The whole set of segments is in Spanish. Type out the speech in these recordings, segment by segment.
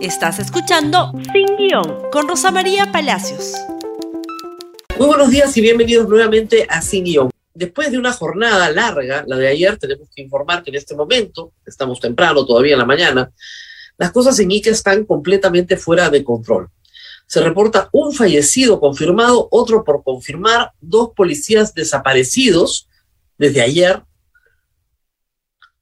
Estás escuchando Sin Guión con Rosa María Palacios. Muy buenos días y bienvenidos nuevamente a Sin Guión. Después de una jornada larga, la de ayer, tenemos que informar que en este momento, estamos temprano todavía en la mañana, las cosas en Ica están completamente fuera de control. Se reporta un fallecido confirmado, otro por confirmar, dos policías desaparecidos desde ayer,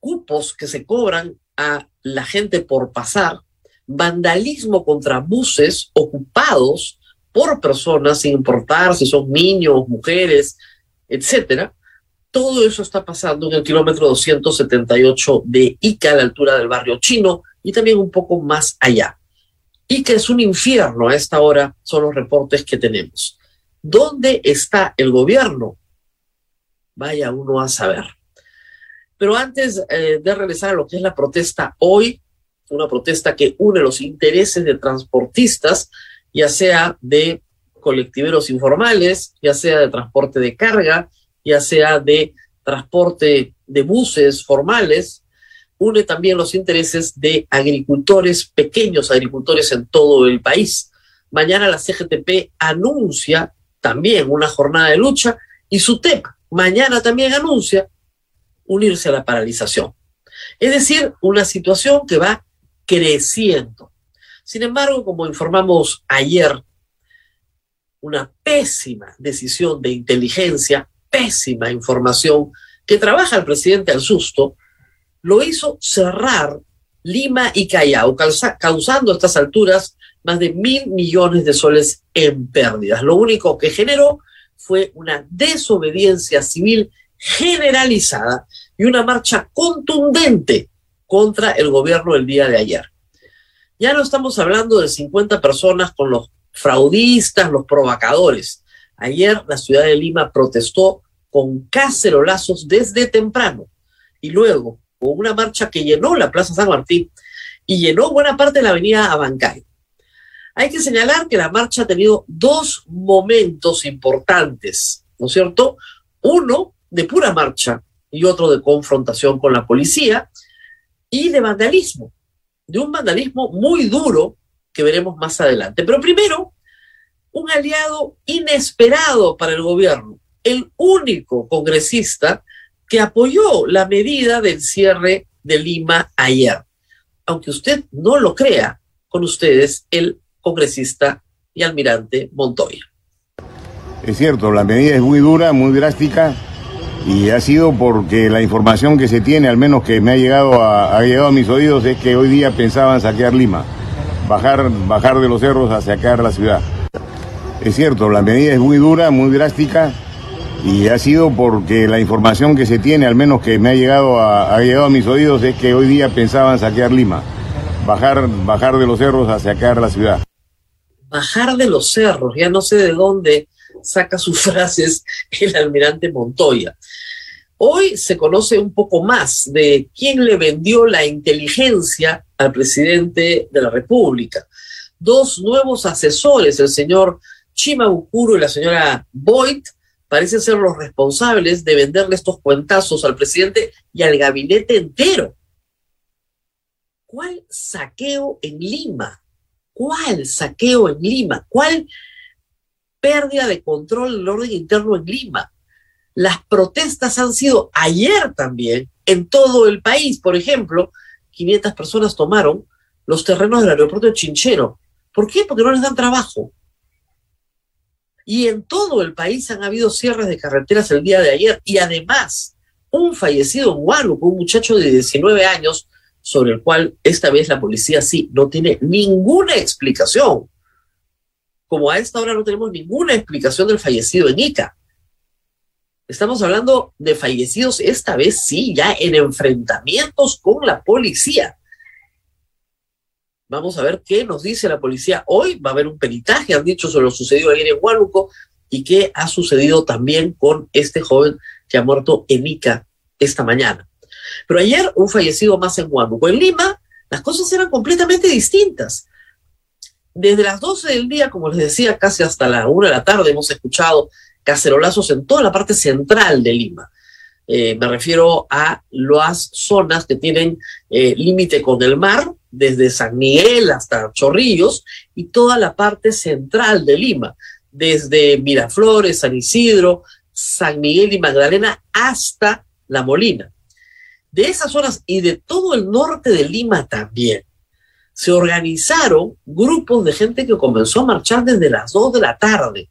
cupos que se cobran a la gente por pasar, vandalismo contra buses ocupados por personas, sin importar si son niños, mujeres, etcétera. Todo eso está pasando en el kilómetro 278 de Ica, a la altura del barrio chino, y también un poco más allá. Ica es un infierno a esta hora, son los reportes que tenemos. ¿Dónde está el gobierno? Vaya uno a saber. Pero antes eh, de regresar a lo que es la protesta hoy, una protesta que une los intereses de transportistas, ya sea de colectiveros informales, ya sea de transporte de carga, ya sea de transporte de buses formales, une también los intereses de agricultores, pequeños agricultores en todo el país. Mañana la CGTP anuncia también una jornada de lucha y su TEP mañana también anuncia unirse a la paralización. Es decir, una situación que va creciendo. Sin embargo, como informamos ayer, una pésima decisión de inteligencia, pésima información que trabaja el presidente al susto, lo hizo cerrar Lima y Callao, causando a estas alturas más de mil millones de soles en pérdidas. Lo único que generó fue una desobediencia civil generalizada y una marcha contundente contra el gobierno el día de ayer. Ya no estamos hablando de 50 personas con los fraudistas, los provocadores. Ayer la ciudad de Lima protestó con cacerolazos desde temprano y luego con una marcha que llenó la Plaza San Martín y llenó buena parte de la avenida Abancay. Hay que señalar que la marcha ha tenido dos momentos importantes, ¿no es cierto? Uno de pura marcha y otro de confrontación con la policía y de vandalismo, de un vandalismo muy duro que veremos más adelante. Pero primero, un aliado inesperado para el gobierno, el único congresista que apoyó la medida del cierre de Lima ayer. Aunque usted no lo crea, con ustedes el congresista y almirante Montoya. Es cierto, la medida es muy dura, muy drástica, y ha sido porque la información que se tiene, al menos que me ha llegado a, ha llegado a mis oídos, es que hoy día pensaban saquear Lima, bajar, bajar de los cerros a saquear la ciudad. Es cierto, la medida es muy dura, muy drástica, y ha sido porque la información que se tiene, al menos que me ha llegado a, ha llegado a mis oídos, es que hoy día pensaban saquear Lima, bajar, bajar de los cerros a saquear la ciudad. Bajar de los cerros, ya no sé de dónde saca sus frases el almirante Montoya. Hoy se conoce un poco más de quién le vendió la inteligencia al presidente de la República. Dos nuevos asesores, el señor Chima Bukuro y la señora Boyd, parecen ser los responsables de venderle estos cuentazos al presidente y al gabinete entero. ¿Cuál saqueo en Lima? ¿Cuál saqueo en Lima? ¿Cuál pérdida de control del orden interno en Lima. Las protestas han sido ayer también en todo el país. Por ejemplo, 500 personas tomaron los terrenos del aeropuerto de Chinchero. ¿Por qué? Porque no les dan trabajo. Y en todo el país han habido cierres de carreteras el día de ayer y además un fallecido en un muchacho de 19 años, sobre el cual esta vez la policía sí no tiene ninguna explicación como a esta hora no tenemos ninguna explicación del fallecido en Ica. Estamos hablando de fallecidos, esta vez sí, ya en enfrentamientos con la policía. Vamos a ver qué nos dice la policía hoy. Va a haber un peritaje, han dicho, sobre lo sucedido ayer en Huánuco y qué ha sucedido también con este joven que ha muerto en Ica esta mañana. Pero ayer un fallecido más en Huánuco. En Lima las cosas eran completamente distintas. Desde las 12 del día, como les decía, casi hasta la 1 de la tarde hemos escuchado cacerolazos en toda la parte central de Lima. Eh, me refiero a las zonas que tienen eh, límite con el mar, desde San Miguel hasta Chorrillos y toda la parte central de Lima, desde Miraflores, San Isidro, San Miguel y Magdalena hasta La Molina. De esas zonas y de todo el norte de Lima también, se organizaron grupos de gente que comenzó a marchar desde las 2 de la tarde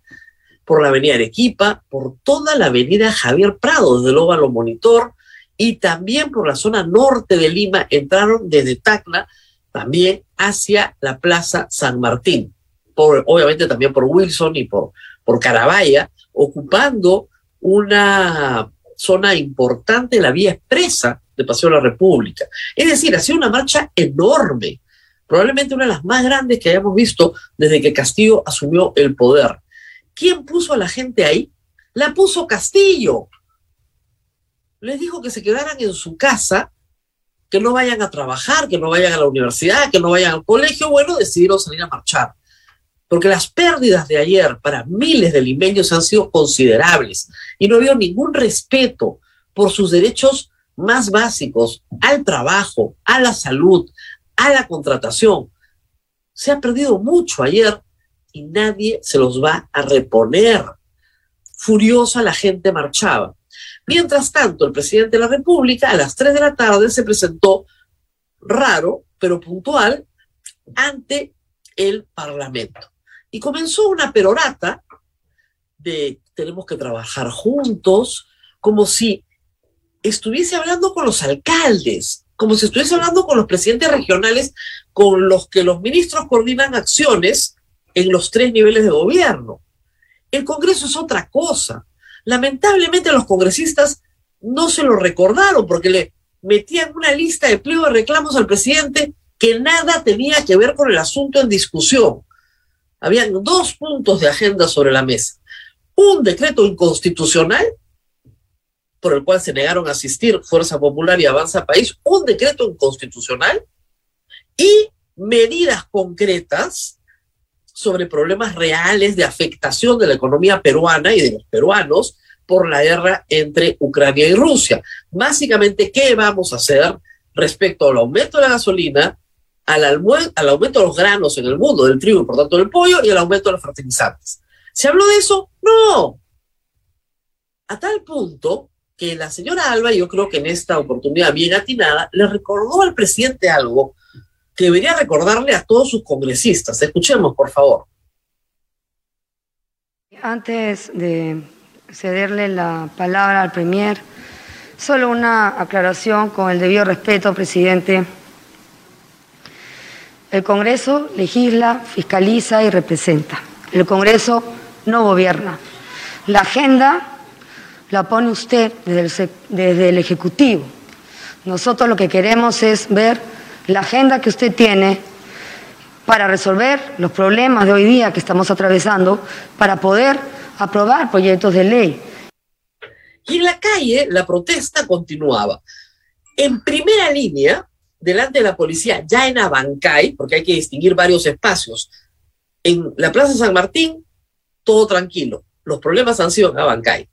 por la avenida Arequipa, por toda la avenida Javier Prado, desde el Óvalo Monitor, y también por la zona norte de Lima, entraron desde Tacna también hacia la Plaza San Martín, por, obviamente también por Wilson y por, por Carabaya, ocupando una zona importante, la vía expresa de Paseo de la República. Es decir, ha sido una marcha enorme, probablemente una de las más grandes que hayamos visto desde que Castillo asumió el poder. ¿Quién puso a la gente ahí? La puso Castillo. Les dijo que se quedaran en su casa, que no vayan a trabajar, que no vayan a la universidad, que no vayan al colegio. Bueno, decidieron salir a marchar. Porque las pérdidas de ayer para miles de limeños han sido considerables y no había ningún respeto por sus derechos más básicos al trabajo, a la salud, a la contratación. Se ha perdido mucho ayer y nadie se los va a reponer. Furiosa la gente marchaba. Mientras tanto, el presidente de la República a las 3 de la tarde se presentó raro, pero puntual, ante el Parlamento. Y comenzó una perorata de tenemos que trabajar juntos, como si estuviese hablando con los alcaldes, como si estuviese hablando con los presidentes regionales con los que los ministros coordinan acciones en los tres niveles de gobierno. El Congreso es otra cosa. Lamentablemente los congresistas no se lo recordaron porque le metían una lista de pliego de reclamos al presidente que nada tenía que ver con el asunto en discusión. Habían dos puntos de agenda sobre la mesa. Un decreto inconstitucional por el cual se negaron a asistir Fuerza Popular y Avanza País, un decreto inconstitucional y medidas concretas sobre problemas reales de afectación de la economía peruana y de los peruanos por la guerra entre Ucrania y Rusia. Básicamente, ¿qué vamos a hacer respecto al aumento de la gasolina, al, al aumento de los granos en el mundo, del trigo y por tanto del pollo, y al aumento de los fertilizantes? ¿Se habló de eso? No. A tal punto que la señora Alba, yo creo que en esta oportunidad bien atinada, le recordó al presidente algo que debería recordarle a todos sus congresistas. Escuchemos, por favor. Antes de cederle la palabra al Premier, solo una aclaración con el debido respeto, presidente. El Congreso legisla, fiscaliza y representa. El Congreso no gobierna. La agenda la pone usted desde el, desde el Ejecutivo. Nosotros lo que queremos es ver la agenda que usted tiene para resolver los problemas de hoy día que estamos atravesando, para poder aprobar proyectos de ley. Y en la calle la protesta continuaba. En primera línea, delante de la policía, ya en Abancay, porque hay que distinguir varios espacios, en la Plaza San Martín, todo tranquilo. Los problemas han sido en Abancay.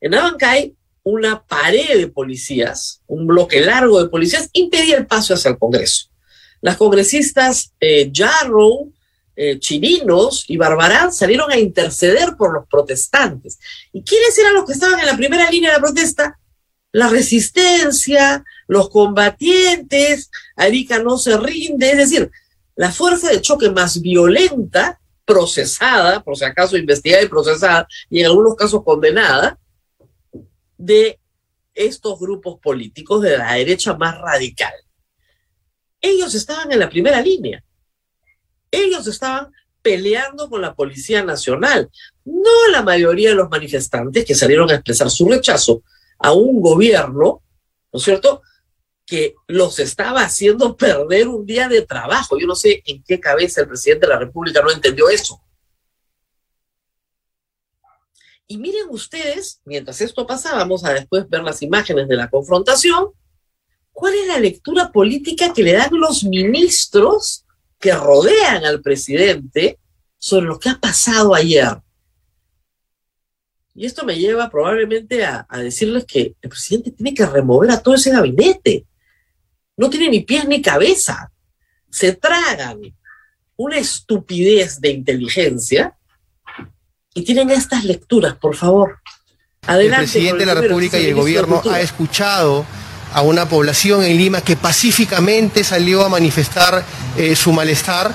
En Abancay, una pared de policías, un bloque largo de policías, impedía el paso hacia el Congreso. Las congresistas eh, Jarrow, eh, y Barbarán salieron a interceder por los protestantes. ¿Y quiénes eran los que estaban en la primera línea de la protesta? La resistencia, los combatientes, Arica no se rinde, es decir, la fuerza de choque más violenta, procesada, por si acaso investigada y procesada, y en algunos casos condenada, de estos grupos políticos de la derecha más radical. Ellos estaban en la primera línea. Ellos estaban peleando con la Policía Nacional, no la mayoría de los manifestantes que salieron a expresar su rechazo a un gobierno, ¿no es cierto?, que los estaba haciendo perder un día de trabajo. Yo no sé en qué cabeza el presidente de la República no entendió eso. Y miren ustedes, mientras esto pasa, vamos a después ver las imágenes de la confrontación, cuál es la lectura política que le dan los ministros que rodean al presidente sobre lo que ha pasado ayer. Y esto me lleva probablemente a, decirles que el presidente tiene que remover a todo ese gabinete. No tiene ni pies ni cabeza. se tragan una estupidez de inteligencia y tienen estas lecturas, por favor. Adelante el presidente de la República y el gobierno ha escuchado a una población en Lima que pacíficamente salió a manifestar eh, su malestar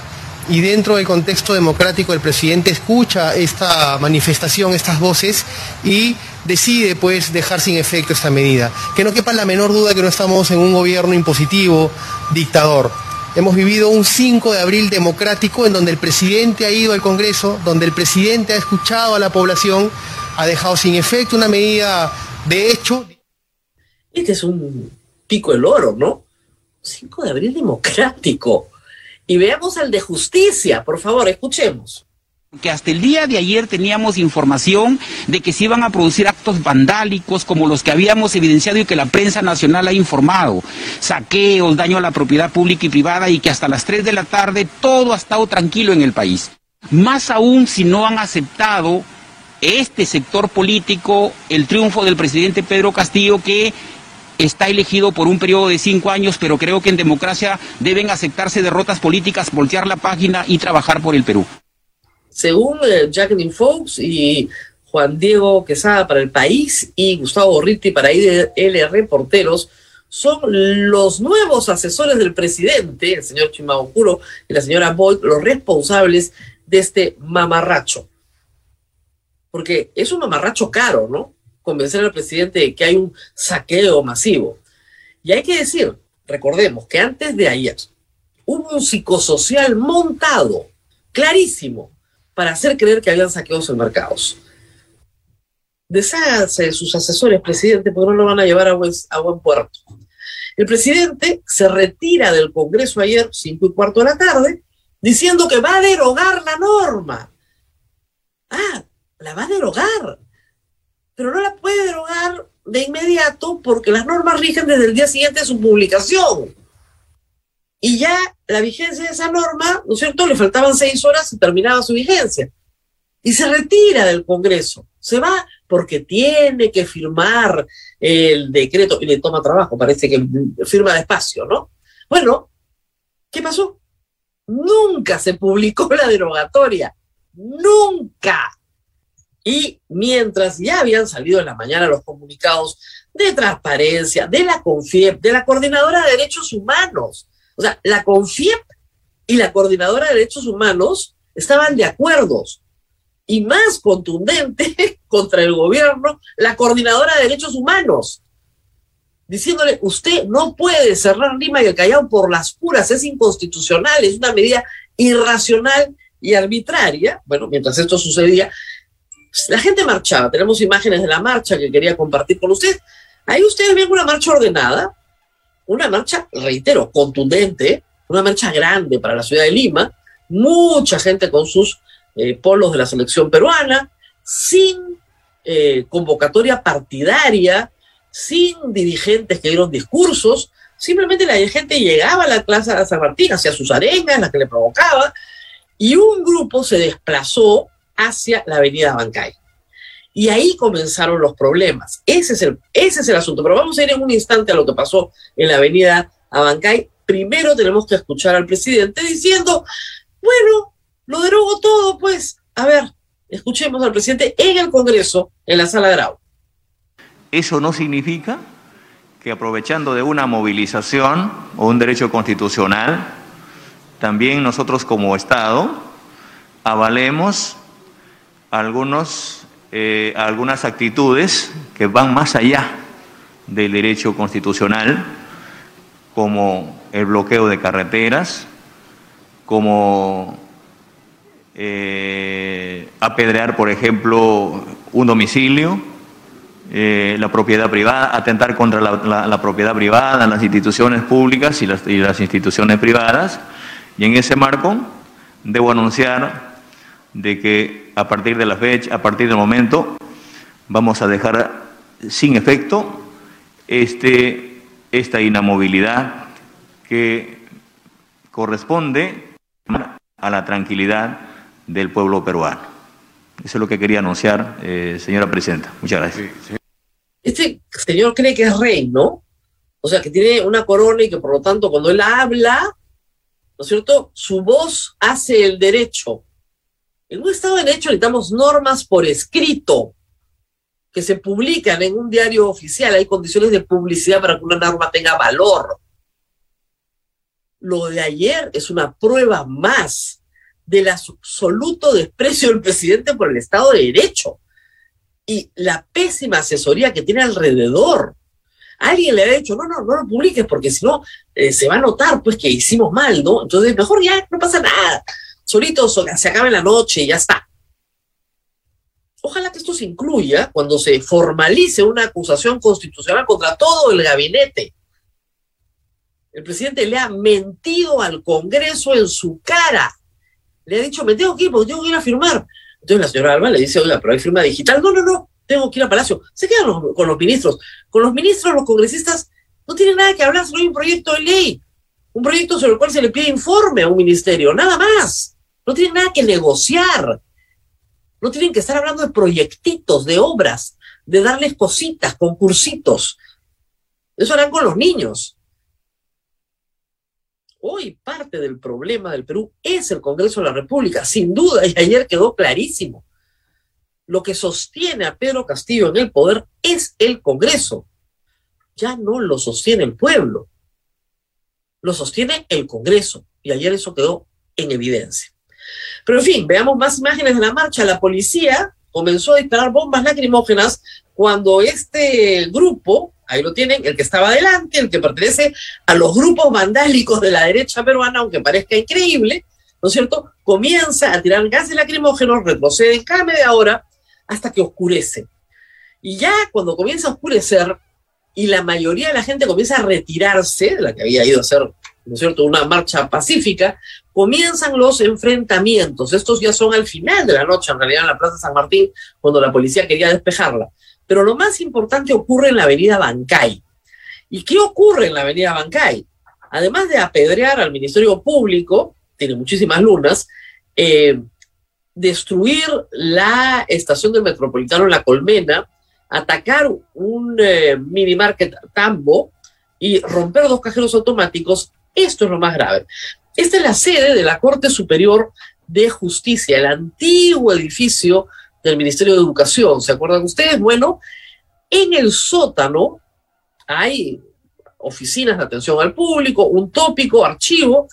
y dentro del contexto democrático el presidente escucha esta manifestación, estas voces y decide pues dejar sin efecto esta medida. Que no quepa la menor duda que no estamos en un gobierno impositivo, dictador. Hemos vivido un 5 de abril democrático en donde el presidente ha ido al Congreso, donde el presidente ha escuchado a la población, ha dejado sin efecto una medida de hecho. Este es un pico el oro, ¿no? 5 de abril democrático. Y veamos al de justicia, por favor, escuchemos que hasta el día de ayer teníamos información de que se iban a producir actos vandálicos como los que habíamos evidenciado y que la prensa nacional ha informado, saqueos, daño a la propiedad pública y privada y que hasta las 3 de la tarde todo ha estado tranquilo en el país. Más aún si no han aceptado este sector político el triunfo del presidente Pedro Castillo que está elegido por un periodo de cinco años, pero creo que en democracia deben aceptarse derrotas políticas, voltear la página y trabajar por el Perú según eh, Jacqueline Fox y Juan Diego Quesada para El País y Gustavo Borritti para IDL Reporteros, son los nuevos asesores del presidente, el señor Chimaocuro y la señora Boyd, los responsables de este mamarracho. Porque es un mamarracho caro, ¿no? Convencer al presidente de que hay un saqueo masivo. Y hay que decir, recordemos que antes de ayer hubo un psicosocial montado, clarísimo, para hacer creer que habían saqueos en mercados. Desháganse de sus asesores, presidente, porque no lo van a llevar a buen, a buen puerto. El presidente se retira del Congreso ayer, cinco y cuarto de la tarde, diciendo que va a derogar la norma. Ah, la va a derogar. Pero no la puede derogar de inmediato porque las normas rigen desde el día siguiente de su publicación y ya la vigencia de esa norma, ¿no es cierto? Le faltaban seis horas y terminaba su vigencia. Y se retira del Congreso. Se va porque tiene que firmar el decreto y le toma trabajo, parece que firma despacio, ¿no? Bueno, ¿qué pasó? Nunca se publicó la derogatoria. Nunca. Y mientras ya habían salido en la mañana los comunicados de transparencia, de la CONFIEP, de la Coordinadora de Derechos Humanos, o sea, la CONFIEP y la Coordinadora de Derechos Humanos estaban de acuerdo. Y más contundente contra el gobierno, la Coordinadora de Derechos Humanos, diciéndole, usted no puede cerrar Lima y el Callao por las puras, es inconstitucional, es una medida irracional y arbitraria. Bueno, mientras esto sucedía, la gente marchaba, tenemos imágenes de la marcha que quería compartir con usted. Ahí ustedes ven una marcha ordenada, una marcha, reitero, contundente, una marcha grande para la ciudad de Lima, mucha gente con sus eh, polos de la selección peruana, sin eh, convocatoria partidaria, sin dirigentes que dieron discursos, simplemente la gente llegaba a la Plaza de San Martín, hacia sus arengas, las que le provocaba, y un grupo se desplazó hacia la avenida Bancay. Y ahí comenzaron los problemas. Ese es, el, ese es el asunto. Pero vamos a ir en un instante a lo que pasó en la avenida Abancay. Primero tenemos que escuchar al presidente diciendo, bueno, lo derogo todo, pues. A ver, escuchemos al presidente en el Congreso, en la sala de Grau. Eso no significa que aprovechando de una movilización o un derecho constitucional, también nosotros como Estado avalemos algunos eh, algunas actitudes que van más allá del derecho constitucional, como el bloqueo de carreteras, como eh, apedrear, por ejemplo, un domicilio, eh, la propiedad privada, atentar contra la, propiedad privada, las instituciones públicas y las, y las instituciones privadas. Y en ese marco debo anunciar de que a partir de la fecha, a partir del momento, vamos a dejar sin efecto este, esta inamovilidad que corresponde a la tranquilidad del pueblo peruano. Eso es lo que quería anunciar, eh, señora presidenta. Muchas gracias. Este señor cree que es rey, ¿no? O sea, que tiene una corona y que por lo tanto cuando él habla, ¿no es cierto? Su voz hace el derecho. En un Estado de Derecho necesitamos normas por escrito que se publican en un diario oficial. Hay condiciones de publicidad para que una norma tenga valor. Lo de ayer es una prueba más del absoluto desprecio del presidente por el Estado de Derecho y la pésima asesoría que tiene alrededor. Alguien le ha dicho, no, no, no lo publiques porque si no eh, se va a notar pues que hicimos mal, ¿no? Entonces mejor ya no pasa nada solito se acaba en la noche y ya está. Ojalá que esto se incluya cuando se formalice una acusación constitucional contra todo el gabinete. El presidente le ha mentido al Congreso en su cara. Le ha dicho, me tengo que ir porque tengo que ir a firmar. Entonces la señora Alba le dice, oiga, pero hay firma digital. No, no, no, tengo que ir a Palacio. Se quedan con los ministros. Con los ministros, los congresistas, no tienen nada que hablar sobre un proyecto de ley. Un proyecto sobre el cual se le pide informe a un ministerio, nada más. No tienen nada que negociar. No tienen que estar hablando de proyectitos, de obras, de darles cositas, concursitos. Eso harán con los niños. Hoy parte del problema del Perú es el Congreso de la República, sin duda, y ayer quedó clarísimo. Lo que sostiene a Pedro Castillo en el poder es el Congreso. Ya no lo sostiene el pueblo, lo sostiene el Congreso. Y ayer eso quedó en evidencia. Pero en fin, veamos más imágenes de la marcha. La policía comenzó a disparar bombas lacrimógenas cuando este grupo, ahí lo tienen, el que estaba adelante, el que pertenece a los grupos vandálicos de la derecha peruana, aunque parezca increíble, ¿no es cierto? Comienza a tirar gases lacrimógenos, retrocede cada media hora hasta que oscurece. Y ya cuando comienza a oscurecer y la mayoría de la gente comienza a retirarse, la que había ido a hacer, ¿no es cierto?, una marcha pacífica, comienzan los enfrentamientos. Estos ya son al final de la noche, en realidad en la Plaza San Martín, cuando la policía quería despejarla. Pero lo más importante ocurre en la avenida Bancay. ¿Y qué ocurre en la avenida Bancay? Además de apedrear al Ministerio Público, tiene muchísimas lunas, eh, destruir la estación del Metropolitano en La Colmena, atacar un eh, mini market Tambo y romper dos cajeros automáticos, esto es lo más grave. Esta es la sede de la Corte Superior de Justicia, el antiguo edificio del Ministerio de Educación. ¿Se acuerdan ustedes? Bueno, en el sótano hay oficinas de atención al público, un tópico, archivo.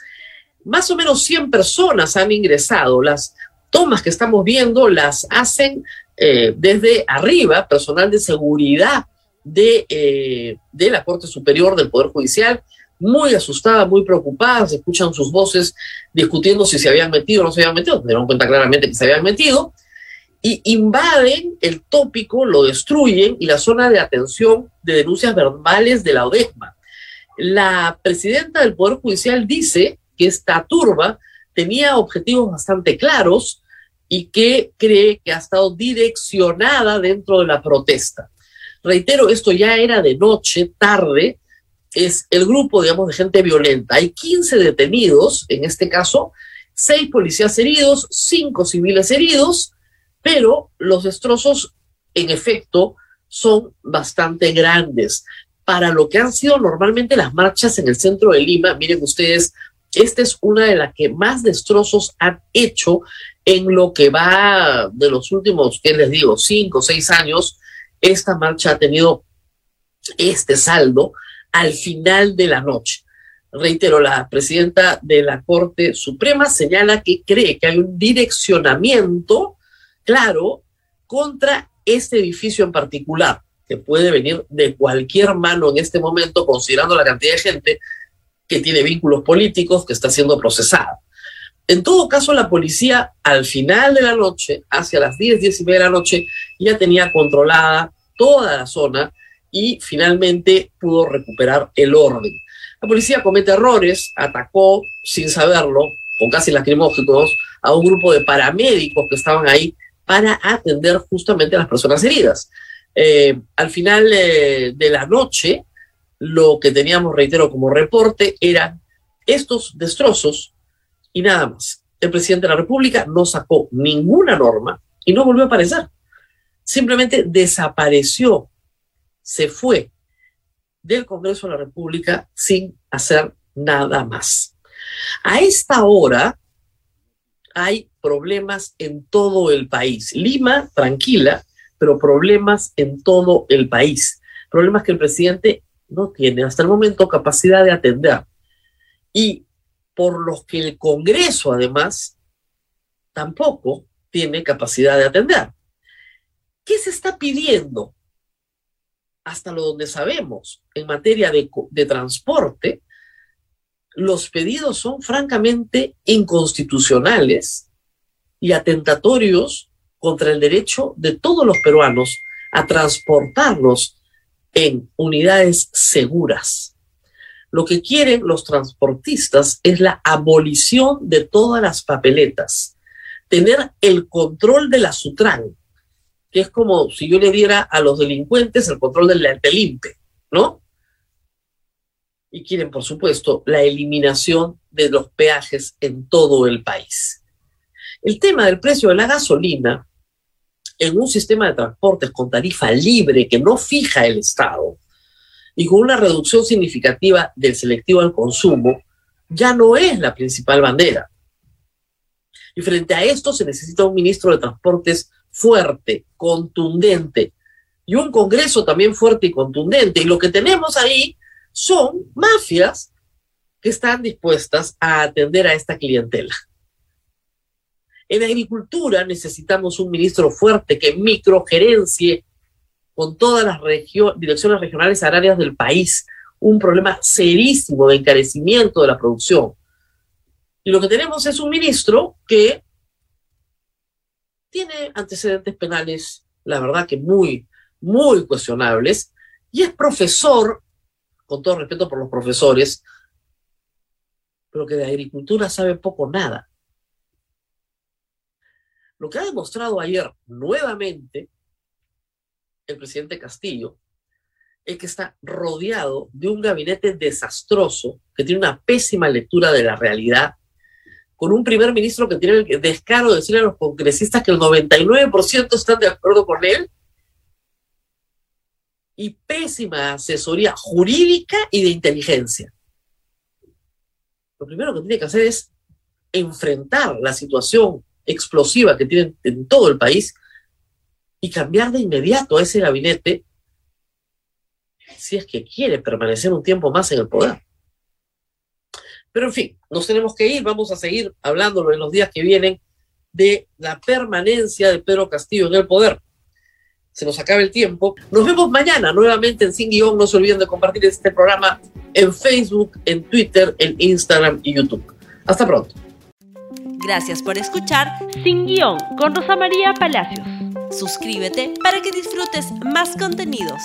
Más o menos 100 personas han ingresado. Las tomas que estamos viendo las hacen eh, desde arriba, personal de seguridad de, eh, de la Corte Superior del Poder Judicial muy asustada, muy preocupada, se escuchan sus voces discutiendo si se habían metido o no se habían metido, se dieron cuenta claramente que se habían metido, y invaden el tópico, lo destruyen y la zona de atención de denuncias verbales de la ODESMA. La presidenta del Poder Judicial dice que esta turba tenía objetivos bastante claros y que cree que ha estado direccionada dentro de la protesta. Reitero, esto ya era de noche, tarde, es el grupo, digamos, de gente violenta. Hay 15 detenidos, en este caso, seis policías heridos, cinco civiles heridos, pero los destrozos, en efecto, son bastante grandes. Para lo que han sido normalmente las marchas en el centro de Lima, miren ustedes, esta es una de las que más destrozos han hecho en lo que va de los últimos, ¿qué les digo?, cinco o seis años. Esta marcha ha tenido este saldo al final de la noche. Reitero, la presidenta de la Corte Suprema señala que cree que hay un direccionamiento claro contra este edificio en particular, que puede venir de cualquier mano en este momento, considerando la cantidad de gente que tiene vínculos políticos, que está siendo procesada. En todo caso, la policía al final de la noche, hacia las 10, 10 y media de la noche, ya tenía controlada toda la zona y finalmente pudo recuperar el orden. La policía comete errores, atacó sin saberlo, con casi lacrimógenos, a un grupo de paramédicos que estaban ahí para atender justamente a las personas heridas. Eh, al final eh, de la noche, lo que teníamos, reitero, como reporte eran estos destrozos y nada más. El presidente de la República no sacó ninguna norma y no volvió a aparecer. Simplemente desapareció se fue del Congreso de la República sin hacer nada más. A esta hora hay problemas en todo el país. Lima, tranquila, pero problemas en todo el país. Problemas que el presidente no tiene hasta el momento capacidad de atender. Y por los que el Congreso, además, tampoco tiene capacidad de atender. ¿Qué se está pidiendo? Hasta lo donde sabemos, en materia de, transporte, los pedidos son francamente inconstitucionales y atentatorios contra el derecho de todos los peruanos a transportarlos en unidades seguras. Lo que quieren los transportistas es la abolición de todas las papeletas, tener el control de la Sutran, que es como si yo le diera a los delincuentes el control del, del ¿no? y quieren, por supuesto, la eliminación de los peajes en todo el país. El tema del precio de la gasolina en un sistema de transportes con tarifa libre que no fija el Estado y con una reducción significativa del selectivo al consumo, ya no es la principal bandera. Y frente a esto se necesita un ministro de Transportes fuerte, contundente, y un Congreso también fuerte y contundente. Y lo que tenemos ahí son mafias que están dispuestas a atender a esta clientela. En agricultura necesitamos un ministro fuerte que microgerencie con todas las direcciones regionales agrarias del país un problema serísimo de encarecimiento de la producción. Y lo que tenemos es un ministro que tiene antecedentes penales, la verdad que muy, muy cuestionables, y es profesor con todo respeto por los profesores, pero que de agricultura sabe poco nada. Lo que ha demostrado ayer nuevamente el presidente Castillo es que está rodeado de un gabinete desastroso que tiene una pésima lectura de la realidad, con un primer ministro que tiene el descaro de decirle a los congresistas que el 99% están de acuerdo con él y pésima asesoría jurídica y de inteligencia. Lo primero que tiene que hacer es enfrentar la situación explosiva que tienen en todo el país y cambiar de inmediato a ese gabinete si es que quiere permanecer un tiempo más en el poder. Pero en fin, nos tenemos que ir, vamos a seguir hablándolo en los días que vienen de la permanencia de Pedro Castillo en el poder se nos acaba el tiempo. Nos vemos mañana nuevamente en Sin Guión. No se olviden de compartir este programa en Facebook, en Twitter, en Instagram y YouTube. Hasta pronto. Gracias por escuchar Sin Guión con Rosa María Palacios. Suscríbete para que disfrutes más contenidos.